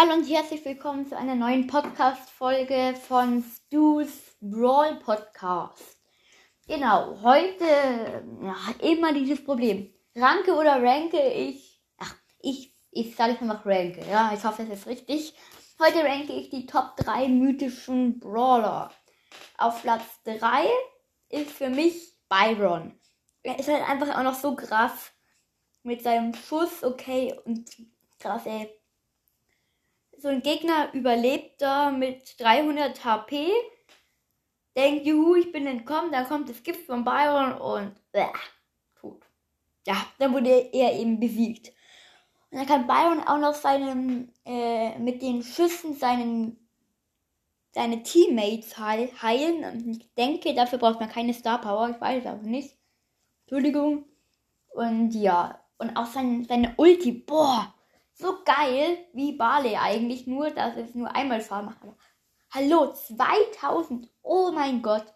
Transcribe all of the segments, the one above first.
Hallo und herzlich willkommen zu einer neuen Podcast-Folge von Stu's Brawl Podcast. Genau, heute ja, immer dieses Problem. Ranke oder ranke ich? Ach, ich, ich sage jetzt einfach ranke. Ja, ich hoffe, es ist richtig. Heute ranke ich die Top 3 mythischen Brawler. Auf Platz 3 ist für mich Byron. Er ist halt einfach auch noch so krass mit seinem Schuss, okay, und krass, ey so ein Gegner überlebt da mit 300 HP, denkt, juhu, ich bin entkommen, dann kommt das Gift von Byron und äh, tot. Ja, dann wurde er eben besiegt. Und dann kann Byron auch noch seinen, äh, mit den Schüssen seinen, seine Teammates heilen. Und ich denke, dafür braucht man keine Star Power, ich weiß es auch nicht. Entschuldigung. Und ja, und auch sein, seine Ulti, boah, so geil wie Barley eigentlich, nur dass es nur einmal Farm macht. Hallo, 2000, oh mein Gott.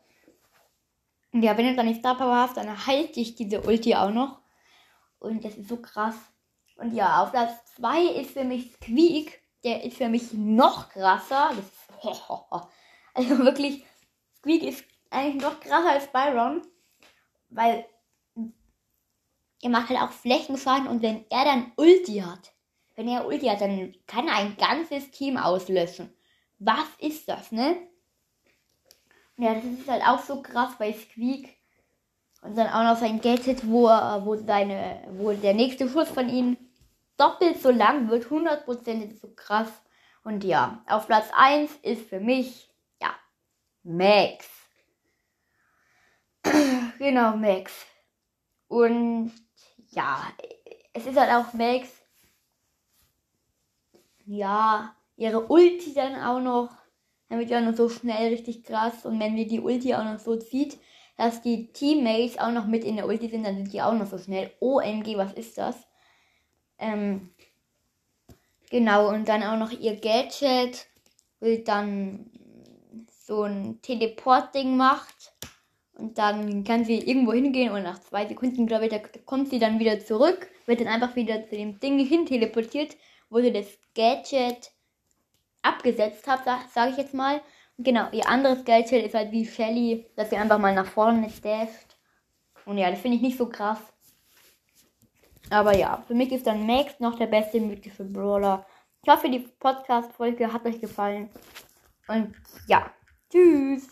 Und ja, wenn du dann nicht Star Power hast, dann halte ich diese Ulti auch noch. Und das ist so krass. Und ja, auf Platz 2 ist für mich Squeak. Der ist für mich noch krasser. Das ist, also wirklich, Squeak ist eigentlich noch krasser als Byron. Weil er macht halt auch Flächenfahren und wenn er dann Ulti hat, wenn er Ulti hat, dann kann er ein ganzes Team auslöschen. Was ist das, ne? Ja, das ist halt auch so krass bei Squeak. Und dann auch noch sein Gadget, wo, wo, seine, wo der nächste Schuss von ihm doppelt so lang wird. 100% ist so krass. Und ja, auf Platz 1 ist für mich, ja, Max. genau, Max. Und ja, es ist halt auch Max, ja, ihre Ulti dann auch noch. Dann wird ja noch so schnell richtig krass. Und wenn wir die Ulti auch noch so zieht, dass die Teammates auch noch mit in der Ulti sind, dann sind die auch noch so schnell. OMG, was ist das? Ähm, genau, und dann auch noch ihr Gadget, will dann so ein Teleport-Ding macht. Und dann kann sie irgendwo hingehen und nach zwei Sekunden, glaube ich, da kommt sie dann wieder zurück, wird dann einfach wieder zu dem Ding hin teleportiert wo sie das Gadget abgesetzt hat, sage sag ich jetzt mal. Genau, ihr anderes Gadget ist halt wie Shelly, dass sie einfach mal nach vorne dasht. Und ja, das finde ich nicht so krass. Aber ja, für mich ist dann Max noch der beste mythische Brawler. Ich hoffe, die Podcast-Folge hat euch gefallen. Und ja, tschüss.